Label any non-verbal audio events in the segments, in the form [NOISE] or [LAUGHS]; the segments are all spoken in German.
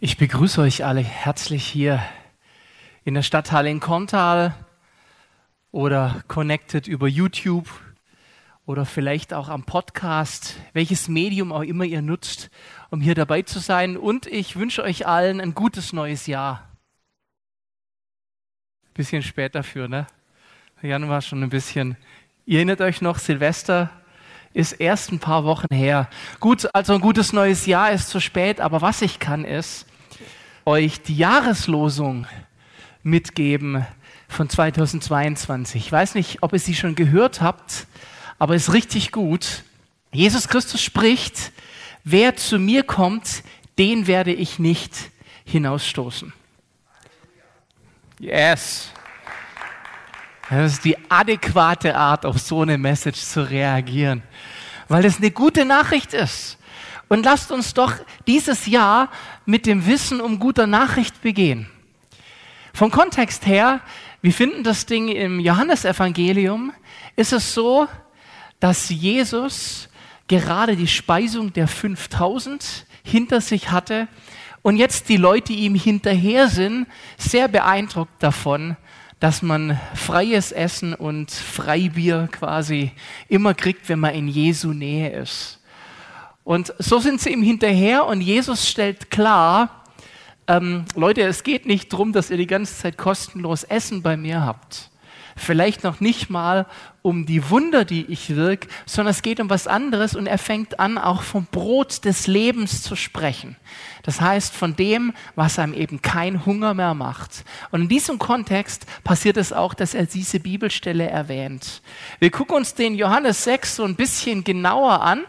Ich begrüße euch alle herzlich hier in der Stadthalle in Kontal oder connected über YouTube oder vielleicht auch am Podcast, welches Medium auch immer ihr nutzt, um hier dabei zu sein. Und ich wünsche euch allen ein gutes neues Jahr. Bisschen spät dafür, ne? Der Januar schon ein bisschen. Ihr erinnert euch noch, Silvester ist erst ein paar Wochen her. Gut, also ein gutes neues Jahr ist zu spät, aber was ich kann ist, euch die Jahreslosung mitgeben von 2022. Ich weiß nicht, ob ihr sie schon gehört habt, aber es ist richtig gut. Jesus Christus spricht, wer zu mir kommt, den werde ich nicht hinausstoßen. Yes. Das ist die adäquate Art, auf so eine Message zu reagieren, weil es eine gute Nachricht ist. Und lasst uns doch dieses Jahr mit dem Wissen um guter Nachricht begehen. Vom Kontext her, wir finden das Ding im Johannesevangelium, ist es so, dass Jesus gerade die Speisung der 5000 hinter sich hatte und jetzt die Leute, ihm hinterher sind, sehr beeindruckt davon, dass man freies Essen und Freibier quasi immer kriegt, wenn man in Jesu Nähe ist. Und so sind sie ihm hinterher und Jesus stellt klar, ähm, Leute, es geht nicht darum, dass ihr die ganze Zeit kostenlos Essen bei mir habt. Vielleicht noch nicht mal um die Wunder, die ich wirke, sondern es geht um was anderes und er fängt an, auch vom Brot des Lebens zu sprechen. Das heißt, von dem, was einem eben kein Hunger mehr macht. Und in diesem Kontext passiert es auch, dass er diese Bibelstelle erwähnt. Wir gucken uns den Johannes 6 so ein bisschen genauer an.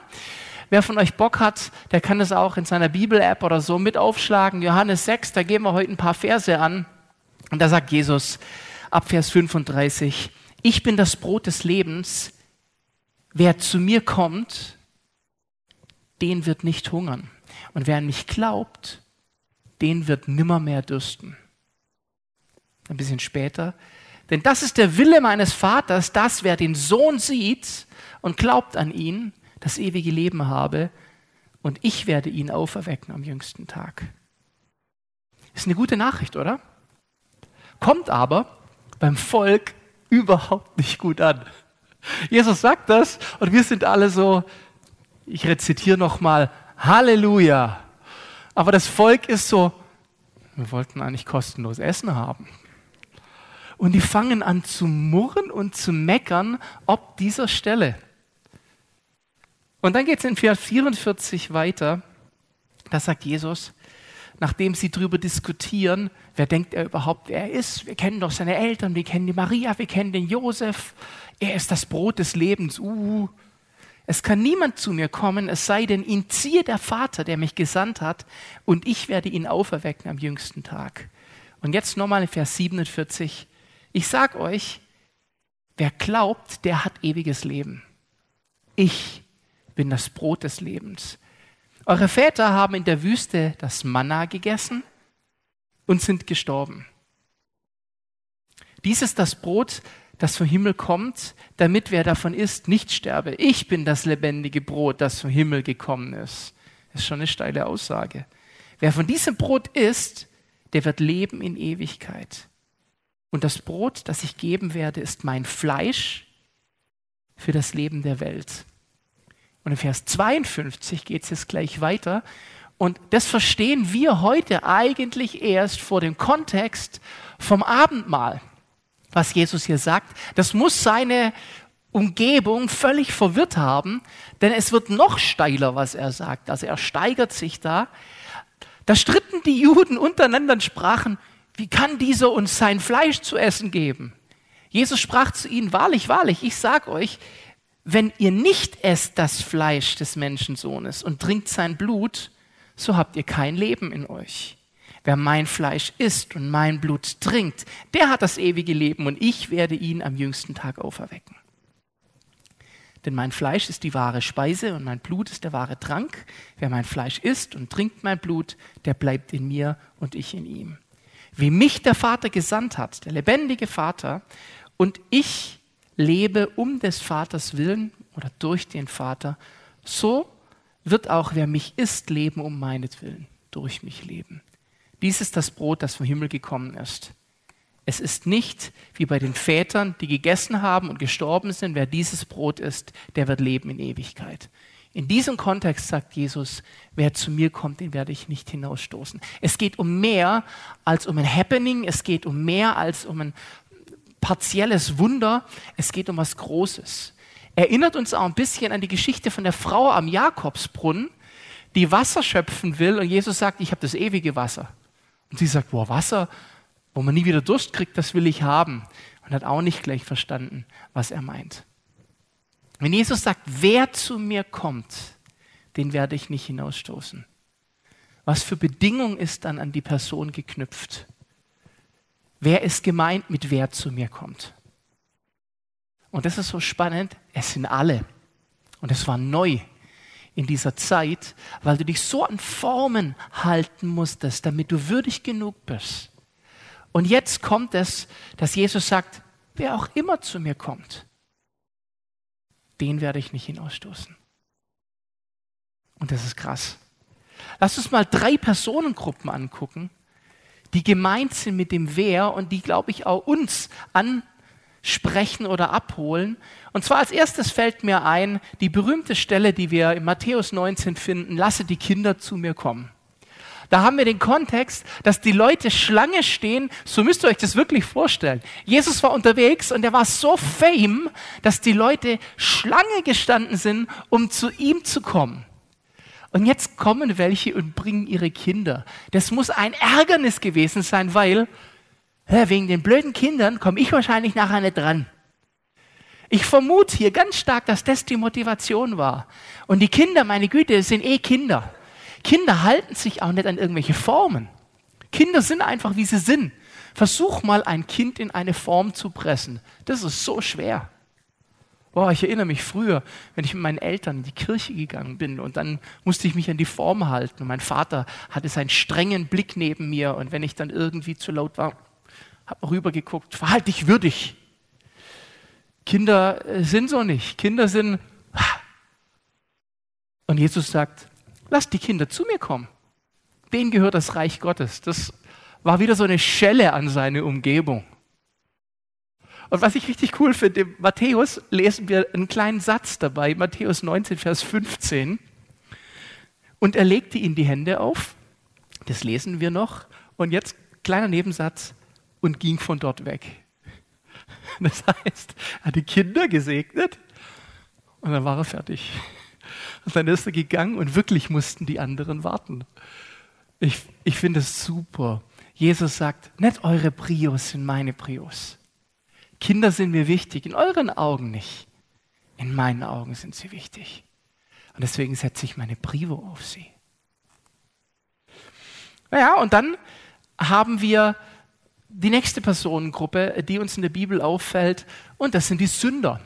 Wer von euch Bock hat, der kann es auch in seiner Bibel-App oder so mit aufschlagen. Johannes 6, da gehen wir heute ein paar Verse an. Und da sagt Jesus, ab Vers 35, ich bin das Brot des Lebens, wer zu mir kommt, den wird nicht hungern. Und wer an mich glaubt, den wird nimmermehr dürsten. Ein bisschen später, denn das ist der Wille meines Vaters, dass wer den Sohn sieht und glaubt an ihn, das ewige Leben habe und ich werde ihn auferwecken am jüngsten Tag. Ist eine gute Nachricht, oder? Kommt aber beim Volk überhaupt nicht gut an. Jesus sagt das und wir sind alle so, ich rezitiere nochmal, Halleluja. Aber das Volk ist so, wir wollten eigentlich kostenlos Essen haben. Und die fangen an zu murren und zu meckern ob dieser Stelle. Und dann geht es in Vers 44 weiter. Da sagt Jesus, nachdem sie darüber diskutieren, wer denkt er überhaupt, wer er ist. Wir kennen doch seine Eltern, wir kennen die Maria, wir kennen den Josef. Er ist das Brot des Lebens. Uh. Es kann niemand zu mir kommen, es sei denn, ihn ziehe der Vater, der mich gesandt hat, und ich werde ihn auferwecken am jüngsten Tag. Und jetzt nochmal in Vers 47. Ich sag euch, wer glaubt, der hat ewiges Leben. Ich bin das Brot des Lebens. Eure Väter haben in der Wüste das Manna gegessen und sind gestorben. Dies ist das Brot, das vom Himmel kommt, damit wer davon isst, nicht sterbe. Ich bin das lebendige Brot, das vom Himmel gekommen ist. Das ist schon eine steile Aussage. Wer von diesem Brot isst, der wird leben in Ewigkeit. Und das Brot, das ich geben werde, ist mein Fleisch für das Leben der Welt. Und in Vers 52 geht es jetzt gleich weiter. Und das verstehen wir heute eigentlich erst vor dem Kontext vom Abendmahl, was Jesus hier sagt. Das muss seine Umgebung völlig verwirrt haben, denn es wird noch steiler, was er sagt. Also er steigert sich da. Da stritten die Juden untereinander und sprachen, wie kann dieser uns sein Fleisch zu essen geben? Jesus sprach zu ihnen, wahrlich, wahrlich, ich sag euch, wenn ihr nicht esst das Fleisch des Menschensohnes und trinkt sein Blut, so habt ihr kein Leben in euch. Wer mein Fleisch isst und mein Blut trinkt, der hat das ewige Leben und ich werde ihn am jüngsten Tag auferwecken. Denn mein Fleisch ist die wahre Speise und mein Blut ist der wahre Trank. Wer mein Fleisch isst und trinkt mein Blut, der bleibt in mir und ich in ihm. Wie mich der Vater gesandt hat, der lebendige Vater, und ich lebe um des Vaters willen oder durch den Vater, so wird auch wer mich isst, leben um meinetwillen, durch mich leben. Dies ist das Brot, das vom Himmel gekommen ist. Es ist nicht wie bei den Vätern, die gegessen haben und gestorben sind. Wer dieses Brot isst, der wird leben in Ewigkeit. In diesem Kontext sagt Jesus, wer zu mir kommt, den werde ich nicht hinausstoßen. Es geht um mehr als um ein Happening, es geht um mehr als um ein partielles Wunder, es geht um was Großes. Erinnert uns auch ein bisschen an die Geschichte von der Frau am Jakobsbrunnen, die Wasser schöpfen will und Jesus sagt, ich habe das ewige Wasser. Und sie sagt, boah, Wasser, wo man nie wieder Durst kriegt, das will ich haben. Und hat auch nicht gleich verstanden, was er meint. Wenn Jesus sagt, wer zu mir kommt, den werde ich nicht hinausstoßen. Was für Bedingung ist dann an die Person geknüpft? Wer ist gemeint mit wer zu mir kommt? Und das ist so spannend, es sind alle. Und es war neu in dieser Zeit, weil du dich so an Formen halten musstest, damit du würdig genug bist. Und jetzt kommt es, dass Jesus sagt, wer auch immer zu mir kommt, den werde ich nicht hinausstoßen. Und das ist krass. Lass uns mal drei Personengruppen angucken, die gemeint sind mit dem Wer und die, glaube ich, auch uns ansprechen oder abholen. Und zwar als erstes fällt mir ein, die berühmte Stelle, die wir in Matthäus 19 finden, lasse die Kinder zu mir kommen. Da haben wir den Kontext, dass die Leute Schlange stehen, so müsst ihr euch das wirklich vorstellen. Jesus war unterwegs und er war so fame, dass die Leute Schlange gestanden sind, um zu ihm zu kommen. Und jetzt kommen welche und bringen ihre Kinder. Das muss ein Ärgernis gewesen sein, weil wegen den blöden Kindern komme ich wahrscheinlich nachher nicht dran. Ich vermute hier ganz stark, dass das die Motivation war. Und die Kinder, meine Güte, sind eh Kinder. Kinder halten sich auch nicht an irgendwelche Formen. Kinder sind einfach, wie sie sind. Versuch mal, ein Kind in eine Form zu pressen. Das ist so schwer. Boah, ich erinnere mich früher, wenn ich mit meinen Eltern in die Kirche gegangen bin und dann musste ich mich an die Form halten. Und mein Vater hatte seinen strengen Blick neben mir und wenn ich dann irgendwie zu laut war, habe rübergeguckt, verhalte dich würdig. Kinder äh, sind so nicht. Kinder sind. Und Jesus sagt, Lass die Kinder zu mir kommen. Denen gehört das Reich Gottes. Das war wieder so eine Schelle an seine Umgebung. Und was ich richtig cool finde, in Matthäus lesen wir einen kleinen Satz dabei, Matthäus 19, Vers 15. Und er legte ihnen die Hände auf, das lesen wir noch, und jetzt kleiner Nebensatz, und ging von dort weg. [LAUGHS] Das heißt, er hat die Kinder gesegnet und dann war er fertig. Und dann ist er gegangen und wirklich mussten die anderen warten. Ich, ich finde es super. Jesus sagt, nicht eure Prios sind meine Prios. Kinder sind mir wichtig, in euren Augen nicht. In meinen Augen sind sie wichtig. Und deswegen setze ich meine Prio auf sie. Naja, und dann haben wir die nächste Personengruppe, die uns in der Bibel auffällt, und das sind die Sünder.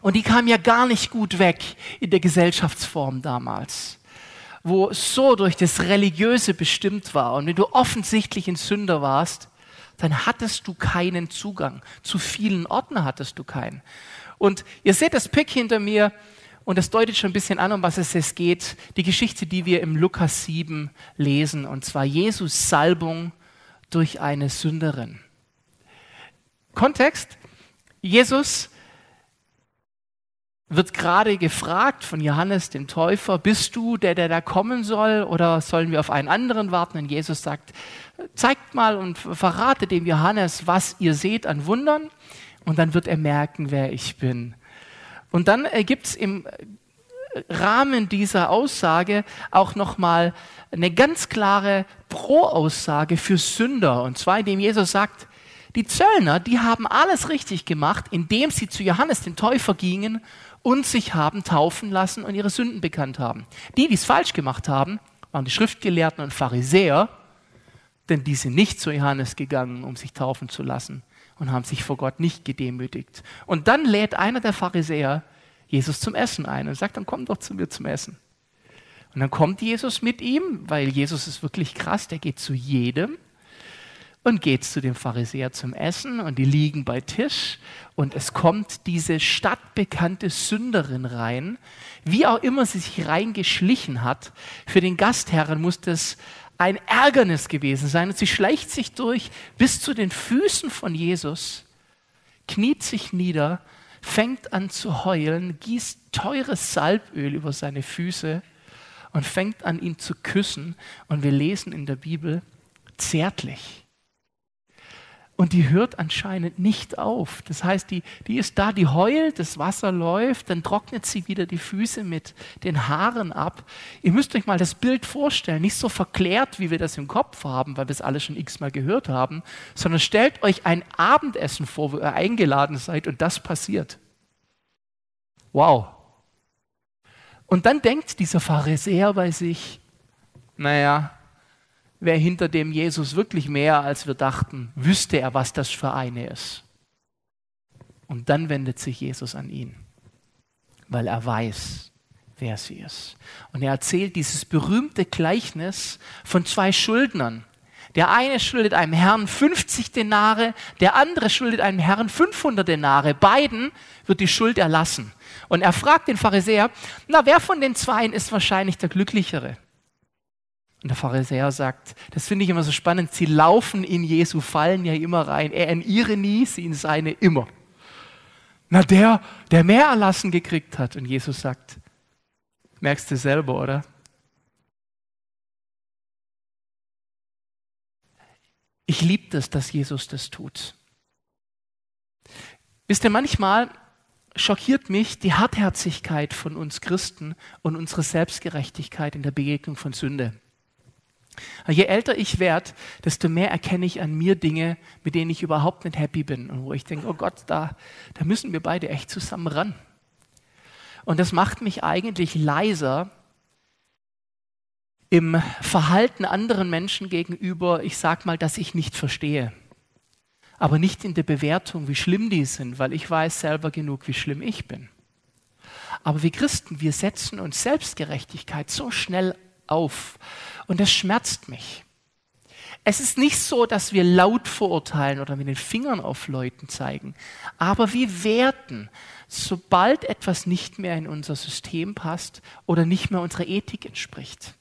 Und die kam ja gar nicht gut weg in der Gesellschaftsform damals, wo so durch das Religiöse bestimmt war. Und wenn du offensichtlich ein Sünder warst, dann hattest du keinen Zugang. Zu vielen Orten hattest du keinen. Und ihr seht das Pick hinter mir und das deutet schon ein bisschen an, um was es jetzt geht. Die Geschichte, die wir im Lukas 7 lesen, und zwar Jesus Salbung durch eine Sünderin. Kontext, Jesus wird gerade gefragt von Johannes dem Täufer, bist du der, der da kommen soll oder sollen wir auf einen anderen warten? Und Jesus sagt, zeigt mal und verrate dem Johannes, was ihr seht an Wundern und dann wird er merken, wer ich bin. Und dann gibt es im Rahmen dieser Aussage auch nochmal eine ganz klare Pro-Aussage für Sünder. Und zwar indem Jesus sagt, die Zöllner, die haben alles richtig gemacht, indem sie zu Johannes dem Täufer gingen und sich haben taufen lassen und ihre Sünden bekannt haben. Die, die es falsch gemacht haben, waren die Schriftgelehrten und Pharisäer, denn die sind nicht zu Johannes gegangen, um sich taufen zu lassen und haben sich vor Gott nicht gedemütigt. Und dann lädt einer der Pharisäer Jesus zum Essen ein und sagt, dann komm doch zu mir zum Essen. Und dann kommt Jesus mit ihm, weil Jesus ist wirklich krass, der geht zu jedem und geht zu dem Pharisäer zum Essen und die liegen bei Tisch und es kommt diese stadtbekannte Sünderin rein, wie auch immer sie sich reingeschlichen hat. Für den Gastherren muss das ein Ärgernis gewesen sein. Und sie schleicht sich durch bis zu den Füßen von Jesus, kniet sich nieder, fängt an zu heulen, gießt teures Salböl über seine Füße und fängt an, ihn zu küssen. Und wir lesen in der Bibel zärtlich. Und die hört anscheinend nicht auf. Das heißt, die, die ist da, die heult, das Wasser läuft, dann trocknet sie wieder die Füße mit den Haaren ab. Ihr müsst euch mal das Bild vorstellen, nicht so verklärt, wie wir das im Kopf haben, weil wir es alle schon x-mal gehört haben, sondern stellt euch ein Abendessen vor, wo ihr eingeladen seid und das passiert. Wow. Und dann denkt dieser Pharisäer bei sich, naja, wer hinter dem Jesus wirklich mehr als wir dachten, wüsste er, was das für eine ist. Und dann wendet sich Jesus an ihn, weil er weiß, wer sie ist. Und er erzählt dieses berühmte Gleichnis von zwei Schuldnern. Der eine schuldet einem Herrn 50 Denare, der andere schuldet einem Herrn 500 Denare. Beiden wird die Schuld erlassen. Und er fragt den Pharisäer, na, wer von den Zweien ist wahrscheinlich der Glücklichere? Und der Pharisäer sagt, das finde ich immer so spannend, sie laufen in Jesu Fallen ja immer rein. Er in ihre nie, sie in seine immer. Na, der, der mehr erlassen gekriegt hat. Und Jesus sagt, merkst du selber, oder? Ich liebe das, dass Jesus das tut. Wisst ihr, manchmal schockiert mich die Hartherzigkeit von uns Christen und unsere Selbstgerechtigkeit in der Begegnung von Sünde. Je älter ich werde, desto mehr erkenne ich an mir Dinge, mit denen ich überhaupt nicht happy bin und wo ich denke, oh Gott, da, da müssen wir beide echt zusammen ran. Und das macht mich eigentlich leiser im Verhalten anderen Menschen gegenüber, ich sag mal, dass ich nicht verstehe. Aber nicht in der Bewertung, wie schlimm die sind, weil ich weiß selber genug, wie schlimm ich bin. Aber wir Christen, wir setzen uns Selbstgerechtigkeit so schnell auf und das schmerzt mich. Es ist nicht so, dass wir laut verurteilen oder mit den Fingern auf Leuten zeigen, aber wir werten, sobald etwas nicht mehr in unser System passt oder nicht mehr unserer Ethik entspricht.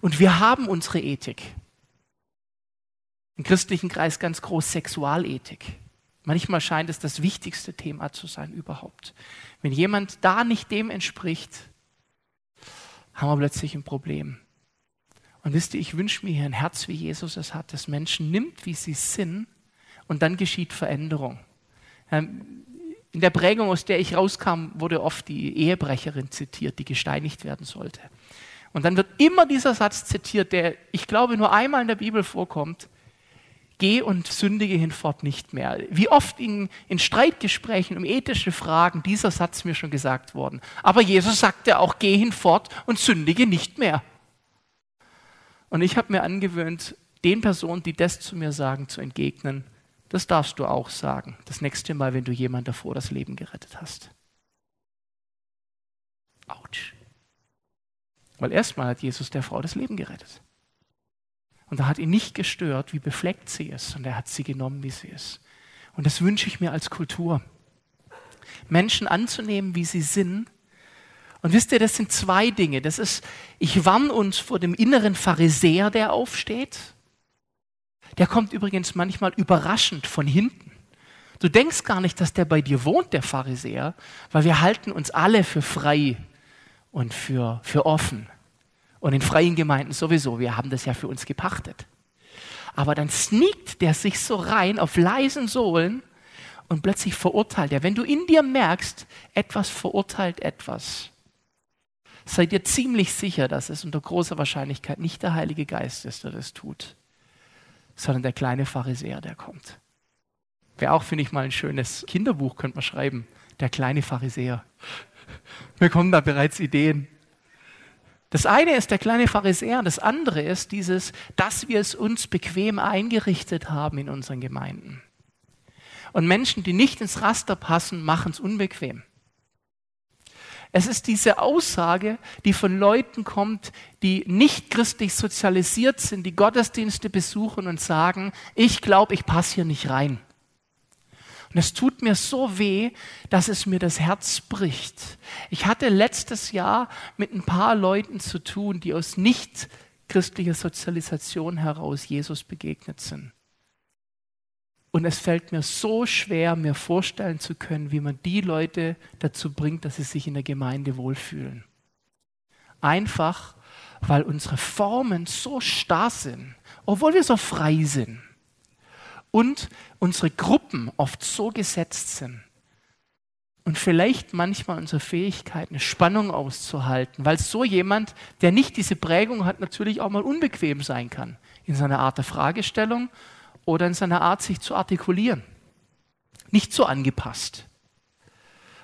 Und wir haben unsere Ethik. Im christlichen Kreis ganz groß Sexualethik. Manchmal scheint es das wichtigste Thema zu sein überhaupt. Wenn jemand da nicht dem entspricht, haben wir plötzlich ein Problem. Und wisst ihr, ich wünsche mir hier ein Herz, wie Jesus es hat, das Menschen nimmt, wie sie sind, und dann geschieht Veränderung. Ähm, in der Prägung, aus der ich rauskam, wurde oft die Ehebrecherin zitiert, die gesteinigt werden sollte. Und dann wird immer dieser Satz zitiert, der, ich glaube, nur einmal in der Bibel vorkommt. Geh und sündige hinfort nicht mehr. Wie oft in, in Streitgesprächen um ethische Fragen dieser Satz mir schon gesagt worden. Aber Jesus sagte auch, geh hinfort und sündige nicht mehr. Und ich habe mir angewöhnt, den Personen, die das zu mir sagen, zu entgegnen, das darfst du auch sagen. Das nächste Mal, wenn du jemand davor das Leben gerettet hast. Autsch. Weil erstmal hat Jesus der Frau das Leben gerettet. Und er hat ihn nicht gestört, wie befleckt sie ist, und er hat sie genommen, wie sie ist. Und das wünsche ich mir als Kultur. Menschen anzunehmen, wie sie sind und wisst ihr, das sind zwei Dinge. Das ist, ich warne uns vor dem inneren Pharisäer, der aufsteht. Der kommt übrigens manchmal überraschend von hinten. Du denkst gar nicht, dass der bei dir wohnt, der Pharisäer, weil wir halten uns alle für frei und für, für offen. Und in freien Gemeinden sowieso, wir haben das ja für uns gepachtet. Aber dann sneakt der sich so rein auf leisen Sohlen und plötzlich verurteilt er. Wenn du in dir merkst, etwas verurteilt etwas, seid ihr ziemlich sicher, dass es unter großer Wahrscheinlichkeit nicht der Heilige Geist ist, der das tut, sondern der kleine Pharisäer, der kommt. Wäre auch, finde ich, mal ein schönes Kinderbuch, könnte man schreiben. Der kleine Pharisäer. Mir kommen da bereits Ideen. Das eine ist der kleine Pharisäer, das andere ist dieses, dass wir es uns bequem eingerichtet haben in unseren Gemeinden. Und Menschen, die nicht ins Raster passen, machen es unbequem. Es ist diese Aussage, die von Leuten kommt, die nicht christlich sozialisiert sind, die Gottesdienste besuchen und sagen, ich glaube, ich passe hier nicht rein. Und es tut mir so weh, dass es mir das Herz bricht. Ich hatte letztes Jahr mit ein paar Leuten zu tun, die aus nicht christlicher Sozialisation heraus Jesus begegnet sind. Und es fällt mir so schwer, mir vorstellen zu können, wie man die Leute dazu bringt, dass sie sich in der Gemeinde wohlfühlen. Einfach, weil unsere Formen so starr sind, obwohl wir so frei sind. Und unsere Gruppen oft so gesetzt sind. Und vielleicht manchmal unsere Fähigkeit, eine Spannung auszuhalten, weil so jemand, der nicht diese Prägung hat, natürlich auch mal unbequem sein kann in seiner Art der Fragestellung oder in seiner Art, sich zu artikulieren. Nicht so angepasst.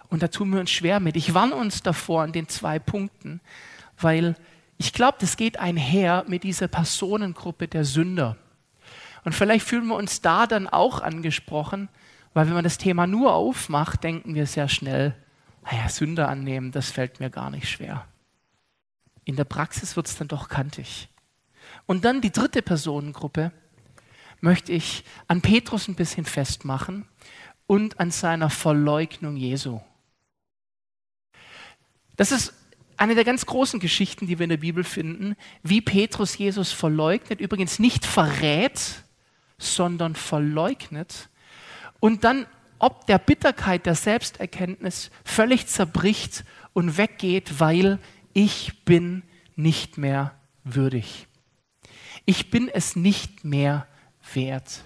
Und da tun wir uns schwer mit. Ich warne uns davor an den zwei Punkten, weil ich glaube, das geht einher mit dieser Personengruppe der Sünder. Und vielleicht fühlen wir uns da dann auch angesprochen, weil wenn man das Thema nur aufmacht, denken wir sehr schnell, naja, Sünder annehmen, das fällt mir gar nicht schwer. In der Praxis wird es dann doch kantig. Und dann die dritte Personengruppe möchte ich an Petrus ein bisschen festmachen und an seiner Verleugnung Jesu. Das ist eine der ganz großen Geschichten, die wir in der Bibel finden, wie Petrus Jesus verleugnet, übrigens nicht verrät, sondern verleugnet und dann ob der Bitterkeit der Selbsterkenntnis völlig zerbricht und weggeht, weil ich bin nicht mehr würdig. Ich bin es nicht mehr wert.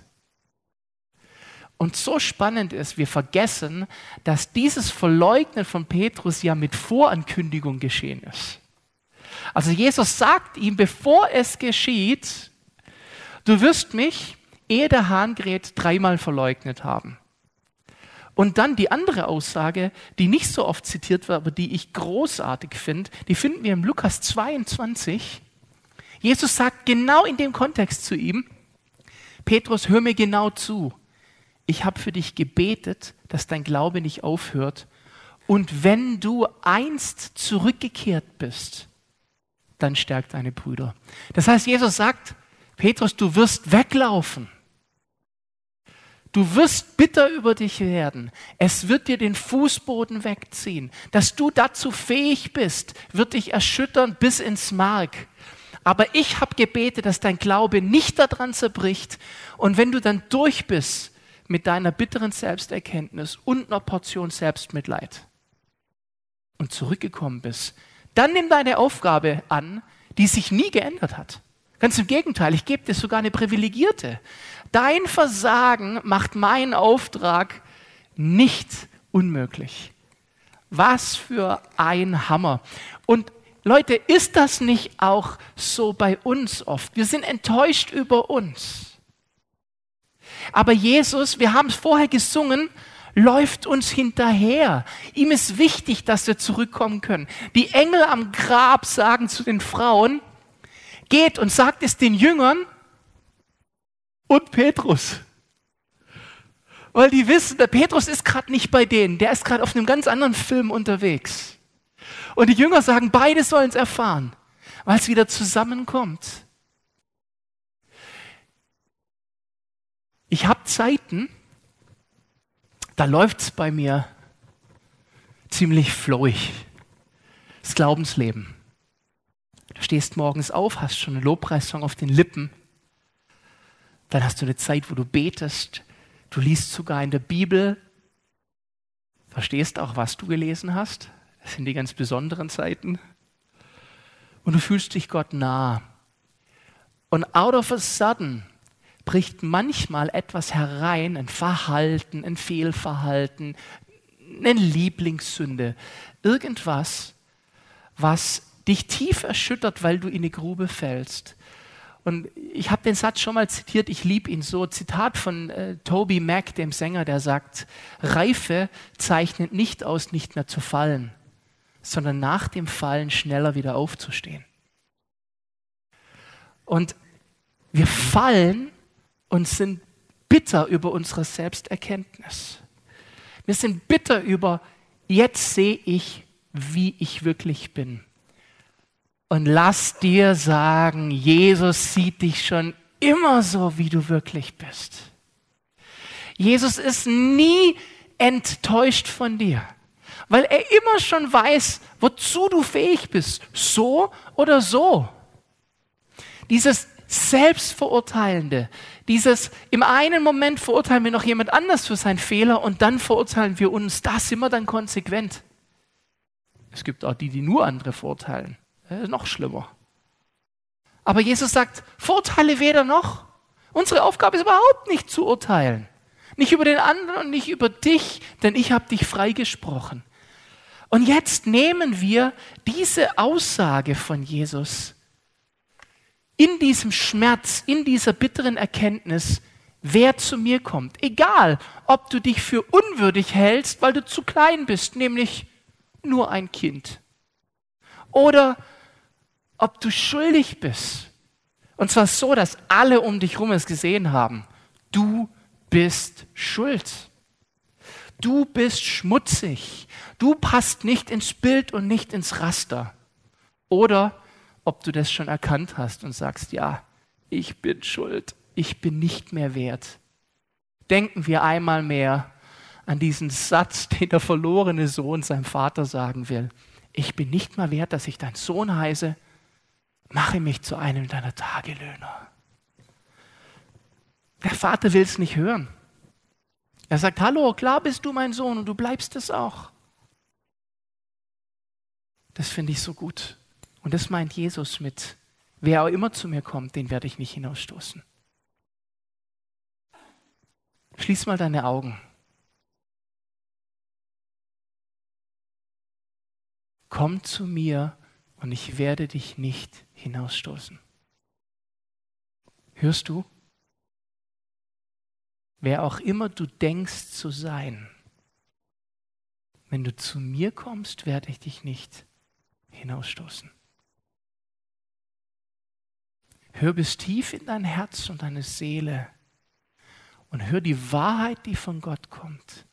Und so spannend ist, wir vergessen, dass dieses Verleugnen von Petrus ja mit Vorankündigung geschehen ist. Also Jesus sagt ihm, bevor es geschieht, du wirst mich, ehe der Hahn gerät, dreimal verleugnet haben. Und dann die andere Aussage, die nicht so oft zitiert wird, aber die ich großartig finde, die finden wir im Lukas 22. Jesus sagt genau in dem Kontext zu ihm, Petrus, hör mir genau zu ich habe für dich gebetet, dass dein Glaube nicht aufhört. Und wenn du einst zurückgekehrt bist, dann stärkt deine Brüder. Das heißt, Jesus sagt, Petrus, du wirst weglaufen. Du wirst bitter über dich werden. Es wird dir den Fußboden wegziehen. Dass du dazu fähig bist, wird dich erschüttern bis ins Mark. Aber ich habe gebetet, dass dein Glaube nicht daran zerbricht. Und wenn du dann durch bist, mit deiner bitteren Selbsterkenntnis und einer Portion Selbstmitleid und zurückgekommen bist, dann nimm deine Aufgabe an, die sich nie geändert hat. Ganz im Gegenteil, ich gebe dir sogar eine privilegierte. Dein Versagen macht meinen Auftrag nicht unmöglich. Was für ein Hammer. Und Leute, ist das nicht auch so bei uns oft? Wir sind enttäuscht über uns. Aber Jesus, wir haben es vorher gesungen, läuft uns hinterher. Ihm ist wichtig, dass wir zurückkommen können. Die Engel am Grab sagen zu den Frauen, geht und sagt es den Jüngern und Petrus. Weil die wissen, der Petrus ist gerade nicht bei denen, der ist gerade auf einem ganz anderen Film unterwegs. Und die Jünger sagen, beide sollen es erfahren, weil es wieder zusammenkommt. Ich habe Zeiten, da läuft es bei mir ziemlich flowig. Das Glaubensleben. Du stehst morgens auf, hast schon einen Lobpreissong auf den Lippen. Dann hast du eine Zeit, wo du betest. Du liest sogar in der Bibel. Verstehst auch, was du gelesen hast. Das sind die ganz besonderen Zeiten. Und du fühlst dich Gott nah. Und out of a sudden bricht manchmal etwas herein, ein Verhalten, ein Fehlverhalten, eine Lieblingssünde, irgendwas, was dich tief erschüttert, weil du in die Grube fällst. Und ich habe den Satz schon mal zitiert, ich liebe ihn so. Zitat von äh, Toby Mac, dem Sänger, der sagt, Reife zeichnet nicht aus, nicht mehr zu fallen, sondern nach dem Fallen schneller wieder aufzustehen. Und wir fallen und sind bitter über unsere Selbsterkenntnis. Wir sind bitter über, jetzt sehe ich, wie ich wirklich bin. Und lass dir sagen, Jesus sieht dich schon immer so, wie du wirklich bist. Jesus ist nie enttäuscht von dir, weil er immer schon weiß, wozu du fähig bist, so oder so. Dieses Selbstverurteilende, dieses im einen Moment verurteilen wir noch jemand anders für seinen Fehler und dann verurteilen wir uns, da sind wir dann konsequent. Es gibt auch die, die nur andere verurteilen. noch schlimmer. Aber Jesus sagt, verurteile weder noch. Unsere Aufgabe ist überhaupt nicht zu urteilen. Nicht über den anderen und nicht über dich, denn ich habe dich freigesprochen. Und jetzt nehmen wir diese Aussage von Jesus in diesem Schmerz, in dieser bitteren Erkenntnis, wer zu mir kommt. Egal, ob du dich für unwürdig hältst, weil du zu klein bist, nämlich nur ein Kind. Oder ob du schuldig bist. Und zwar so, dass alle um dich herum es gesehen haben. Du bist schuld. Du bist schmutzig. Du passt nicht ins Bild und nicht ins Raster. Oder ob du das schon erkannt hast und sagst, ja, ich bin schuld. Ich bin nicht mehr wert. Denken wir einmal mehr an diesen Satz, [LAUGHS] den der verlorene Sohn seinem Vater sagen will. Ich bin nicht mehr wert, dass ich dein Sohn heiße. Mache mich zu einem deiner Tagelöhner. Der Vater will es nicht hören. Er sagt, hallo, klar bist du mein Sohn und du bleibst es auch. Das finde ich so gut. Und das meint Jesus mit, wer auch immer zu mir kommt, den werde ich nicht hinausstoßen. Schließ mal deine Augen. Komm zu mir und ich werde dich nicht hinausstoßen. Hörst du? Wer auch immer du denkst zu sein, wenn du zu mir kommst, werde ich dich nicht hinausstoßen. Hör bis tief in dein Herz und deine Seele und hör die Wahrheit, die von Gott kommt.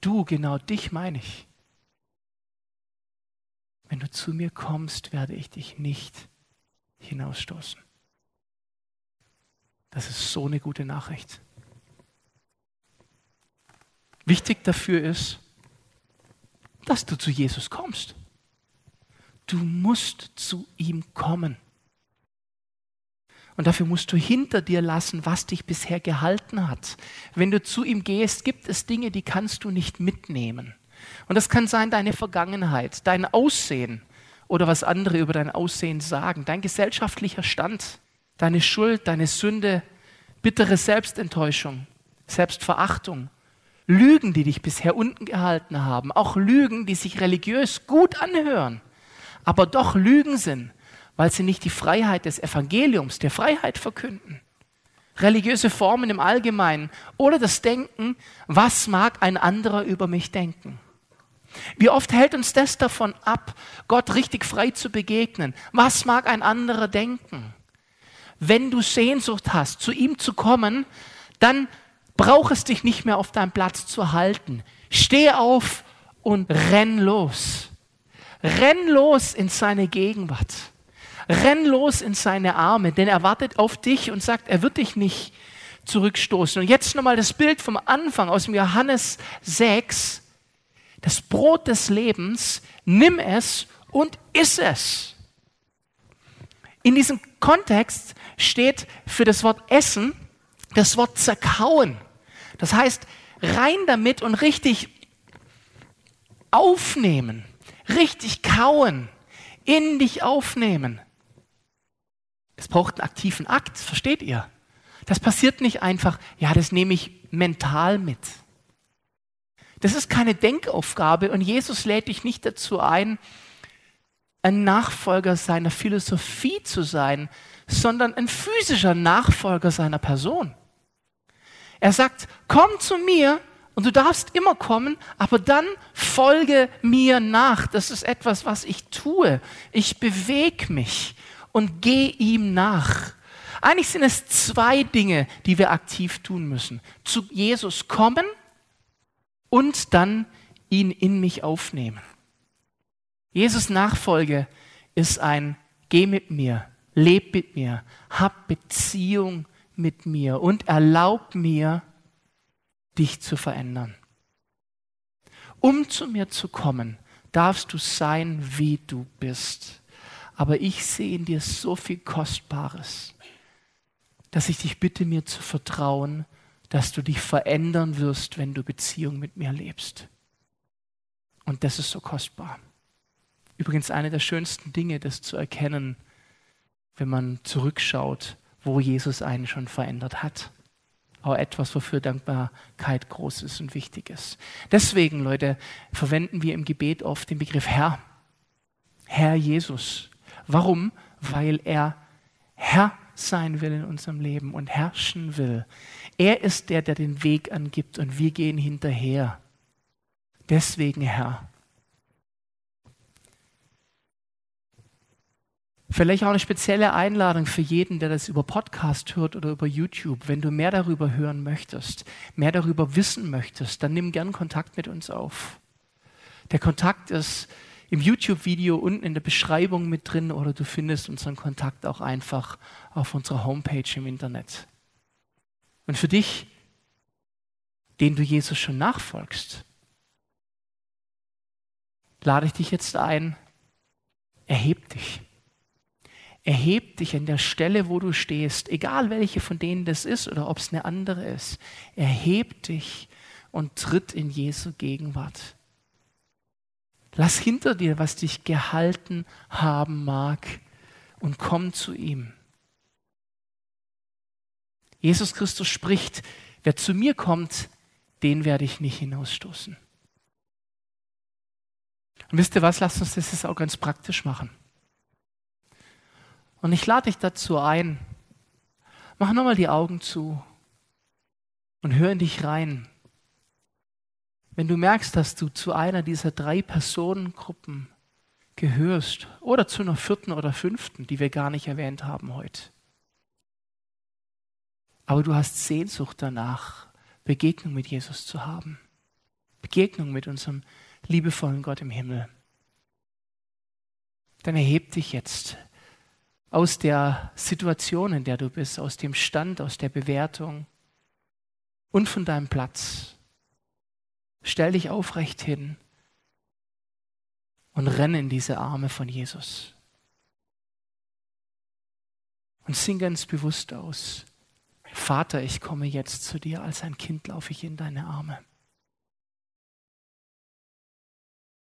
Du, genau dich meine ich. Wenn du zu mir kommst, werde ich dich nicht hinausstoßen. Das ist so eine gute Nachricht. Wichtig dafür ist, dass du zu Jesus kommst. Du musst zu ihm kommen. Und dafür musst du hinter dir lassen, was dich bisher gehalten hat. Wenn du zu ihm gehst, gibt es Dinge, die kannst du nicht mitnehmen. Und das kann sein deine Vergangenheit, dein Aussehen oder was andere über dein Aussehen sagen, dein gesellschaftlicher Stand, deine Schuld, deine Sünde, bittere Selbstenttäuschung, Selbstverachtung, Lügen, die dich bisher unten gehalten haben, auch Lügen, die sich religiös gut anhören, aber doch Lügen sind, weil sie nicht die Freiheit des Evangeliums, der Freiheit verkünden. Religiöse Formen im Allgemeinen oder das Denken, was mag ein anderer über mich denken? Wie oft hält uns das davon ab, Gott richtig frei zu begegnen? Was mag ein anderer denken? Wenn du Sehnsucht hast, zu ihm zu kommen, dann brauchst dich nicht mehr auf deinem Platz zu halten. Steh auf und renn los. Renn los in seine Gegenwart. Renn los in seine Arme, denn er wartet auf dich und sagt, er wird dich nicht zurückstoßen. Und jetzt nochmal das Bild vom Anfang aus dem Johannes 6. Das Brot des Lebens, nimm es und iss es. In diesem Kontext steht für das Wort Essen das Wort zerkauen. Das heißt, rein damit und richtig aufnehmen, richtig kauen, in dich aufnehmen. Es braucht einen aktiven Akt, versteht ihr? Das passiert nicht einfach, ja, das nehme ich mental mit. Das ist keine Denkaufgabe und Jesus lädt dich nicht dazu ein, ein Nachfolger seiner Philosophie zu sein, sondern ein physischer Nachfolger seiner Person. Er sagt, komm zu mir und du darfst immer kommen, aber dann folge mir nach. Das ist etwas, was ich tue. Ich bewege mich und gehe ihm nach. Eigentlich sind es zwei Dinge, die wir aktiv tun müssen. Zu Jesus kommen und dann ihn in mich aufnehmen. Jesus Nachfolge ist ein Geh mit mir, leb mit mir, hab Beziehung mit mir und erlaub mir, dich zu verändern. Um zu mir zu kommen, darfst du sein, wie du bist. aber ich sehe in dir so viel Kostbares, dass ich dich bitte, mir zu vertrauen, dass du dich verändern wirst, wenn du Beziehung mit mir lebst. Und das ist so kostbar. Übrigens eine der schönsten Dinge, das zu erkennen, wenn man zurückschaut, wo Jesus einen schon verändert hat. Auch etwas, wofür Dankbarkeit groß ist und wichtig ist. Deswegen, Leute, verwenden wir im Gebet oft den Begriff Herr. Herr Jesus. Warum? Weil er Herr sein will in unserem Leben und herrschen will. Er ist der, der den Weg angibt und wir gehen hinterher. Deswegen Herr. Vielleicht auch eine spezielle Einladung für jeden, der das über Podcast hört oder über YouTube. Wenn du mehr darüber hören möchtest, mehr darüber wissen möchtest, dann nimm gern Kontakt mit uns auf. Der Kontakt ist im YouTube-Video unten in der Beschreibung mit drin oder du findest unseren Kontakt auch einfach auf unserer Homepage im Internet. Und für dich, den du Jesus schon nachfolgst, lade ich dich jetzt ein, erheb dich. Erheb dich an der Stelle, wo du stehst, egal welche von denen das ist oder ob es eine andere ist. Erheb dich und tritt in Jesu Gegenwart. Lass hinter dir, was dich gehalten haben mag, und komm zu ihm. Jesus Christus spricht, wer zu mir kommt, den werde ich nicht hinausstoßen. Und wisst ihr was, lasst uns das jetzt auch ganz praktisch machen. Und ich lade dich dazu ein, mach nochmal die Augen zu und hör in dich rein. Wenn du merkst, dass du zu einer dieser drei Personengruppen gehörst oder zu einer vierten oder fünften, die wir gar nicht erwähnt haben heute. Aber du hast Sehnsucht danach, Begegnung mit Jesus zu haben. Begegnung mit unserem liebevollen Gott im Himmel. Dann erheb dich jetzt aus der Situation, in der du bist, aus dem Stand, aus der Bewertung und von deinem Platz. Stell dich aufrecht hin und renn in diese Arme von Jesus. Und sing ganz bewusst aus. Vater, ich komme jetzt zu dir, als ein Kind laufe ich in deine Arme.